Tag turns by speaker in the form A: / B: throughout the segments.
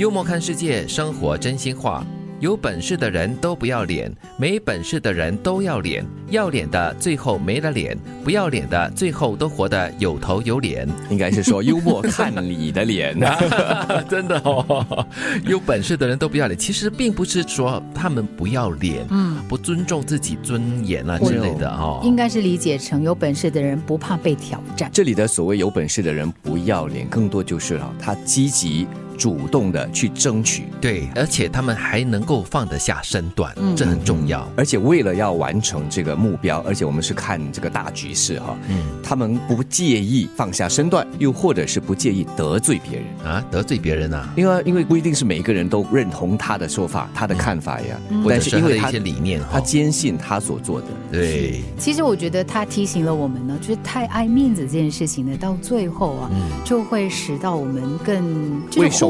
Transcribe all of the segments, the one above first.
A: 幽默看世界，生活真心话。有本事的人都不要脸，没本事的人都要脸。要脸的最后没了脸，不要脸的最后都活得有头有脸。
B: 应该是说幽默看你的脸，
A: 真的哦。有本事的人都不要脸，其实并不是说他们不要脸，嗯，不尊重自己尊严啊之类的哦。
C: 应该是理解成有本事的人不怕被挑战。
B: 这里的所谓有本事的人不要脸，更多就是啊，他积极。主动的去争取，
A: 对，而且他们还能够放得下身段，这很重要。
B: 而且为了要完成这个目标，而且我们是看这个大局势哈，嗯，他们不介意放下身段，又或者是不介意得罪别人。
A: 啊，得罪别人啊，
B: 因为因为不一定是每一个人都认同他的说法、他的看法呀，
A: 但是因为一些理念，
B: 他坚信他所做的。
A: 对，
C: 其实我觉得他提醒了我们呢，就是太爱面子这件事情呢，到最后啊，就会使到我们更
B: 畏首。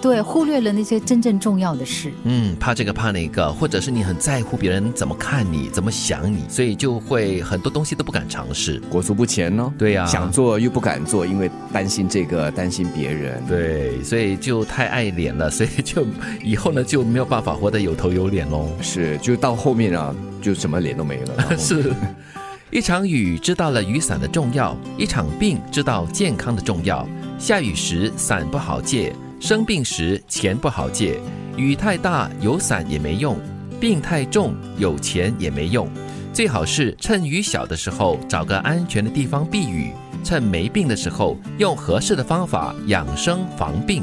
C: 对，忽略了那些真正重要的事。
A: 嗯，怕这个怕那个，或者是你很在乎别人怎么看你，怎么想你，所以就会很多东西都不敢尝试，
B: 裹足不前呢。
A: 对呀，
B: 想做又不敢做，因为担心这个，担心别人。
A: 对，所以就太爱脸了，所以就以后呢就没有办法活得有头有脸喽。
B: 是，就到后面啊，就什么脸都没了。
A: 是一场雨知道了雨伞的重要，一场病知道健康的重要。下雨时伞不好借。生病时钱不好借，雨太大有伞也没用，病太重有钱也没用。最好是趁雨小的时候找个安全的地方避雨，趁没病的时候用合适的方法养生防病。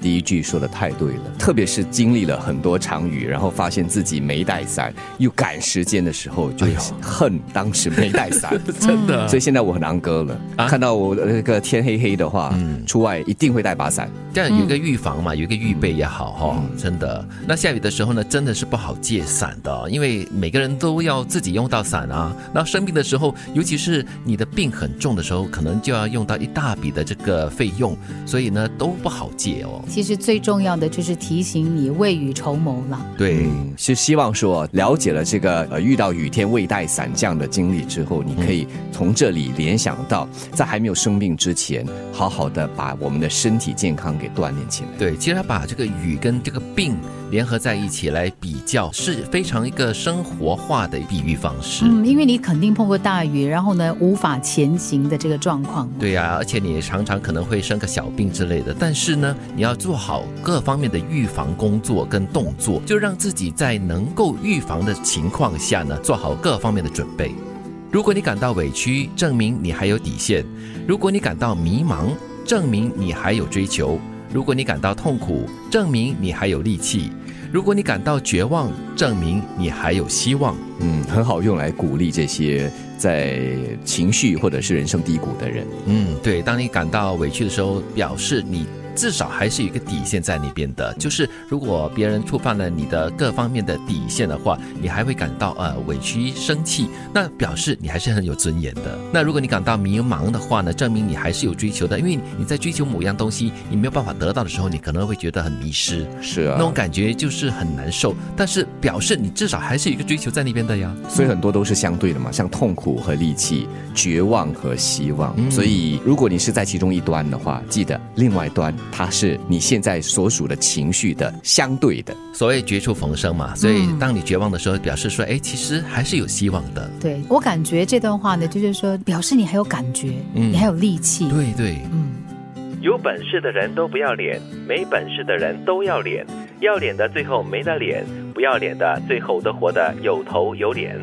B: 第一句说的太对了，特别是经历了很多场雨，然后发现自己没带伞，又赶时间的时候，就恨当时没带伞，
A: 真的。
B: 所以现在我很难割了，看到我那个天黑黑的话，出外一定会带把伞，
A: 这样有一个预防嘛，有一个预备也好哈，真的。那下雨的时候呢，真的是不好借伞的，因为每个人都要自己用到伞啊。那生病的时候，尤其是你的病很重的时候，可能就要用到一大笔的这个费用，所以呢都不好借哦。
C: 其实最重要的就是提醒你未雨绸缪了。
B: 对，是希望说了解了这个呃遇到雨天未带伞这样的经历之后，你可以从这里联想到，在还没有生病之前，好好的把我们的身体健康给锻炼起来。
A: 对，其实他把这个雨跟这个病。联合在一起来比较是非常一个生活化的比喻方式。
C: 嗯，因为你肯定碰过大雨，然后呢无法前行的这个状况。
A: 对呀，而且你常常可能会生个小病之类的。但是呢，你要做好各方面的预防工作跟动作，就让自己在能够预防的情况下呢，做好各方面的准备。如果你感到委屈，证明你还有底线；如果你感到迷茫，证明你还有追求。如果你感到痛苦，证明你还有力气；如果你感到绝望，证明你还有希望。
B: 嗯，很好用来鼓励这些在情绪或者是人生低谷的人。
A: 嗯，对，当你感到委屈的时候，表示你。至少还是有一个底线在那边的，就是如果别人触犯了你的各方面的底线的话，你还会感到呃委屈、生气，那表示你还是很有尊严的。那如果你感到迷茫的话呢，证明你还是有追求的，因为你在追求某样东西，你没有办法得到的时候，你可能会觉得很迷失，
B: 是啊，
A: 那种感觉就是很难受。但是表示你至少还是有一个追求在那边的呀。
B: 所以很多都是相对的嘛，像痛苦和力气、绝望和希望。所以如果你是在其中一端的话，记得另外一端。它是你现在所属的情绪的相对的，
A: 所谓绝处逢生嘛。所以当你绝望的时候，表示说，哎，其实还是有希望的。
C: 对我感觉这段话呢，就是说，表示你还有感觉，你还有力气。
A: 对对，嗯。有本事的人都不要脸，没本事的人都要脸。要脸的最后没得脸，不要脸的最后都活得有头有脸。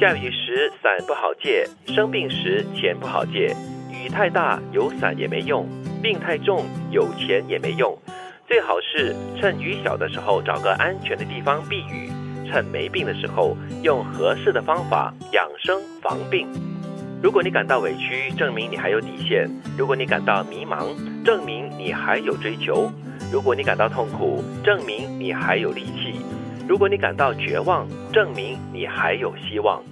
A: 下雨时伞不好借，生病时钱不好借。雨太大有伞也没用。病太重，有钱也没用。最好是趁雨小的时候找个安全的地方避雨，趁没病的时候用合适的方法养生防病。如果你感到委屈，证明你还有底线；如果你感到迷茫，证明你还有追求；如果你感到痛苦，证明你还有力气；如果你感到绝望，证明你还有希望。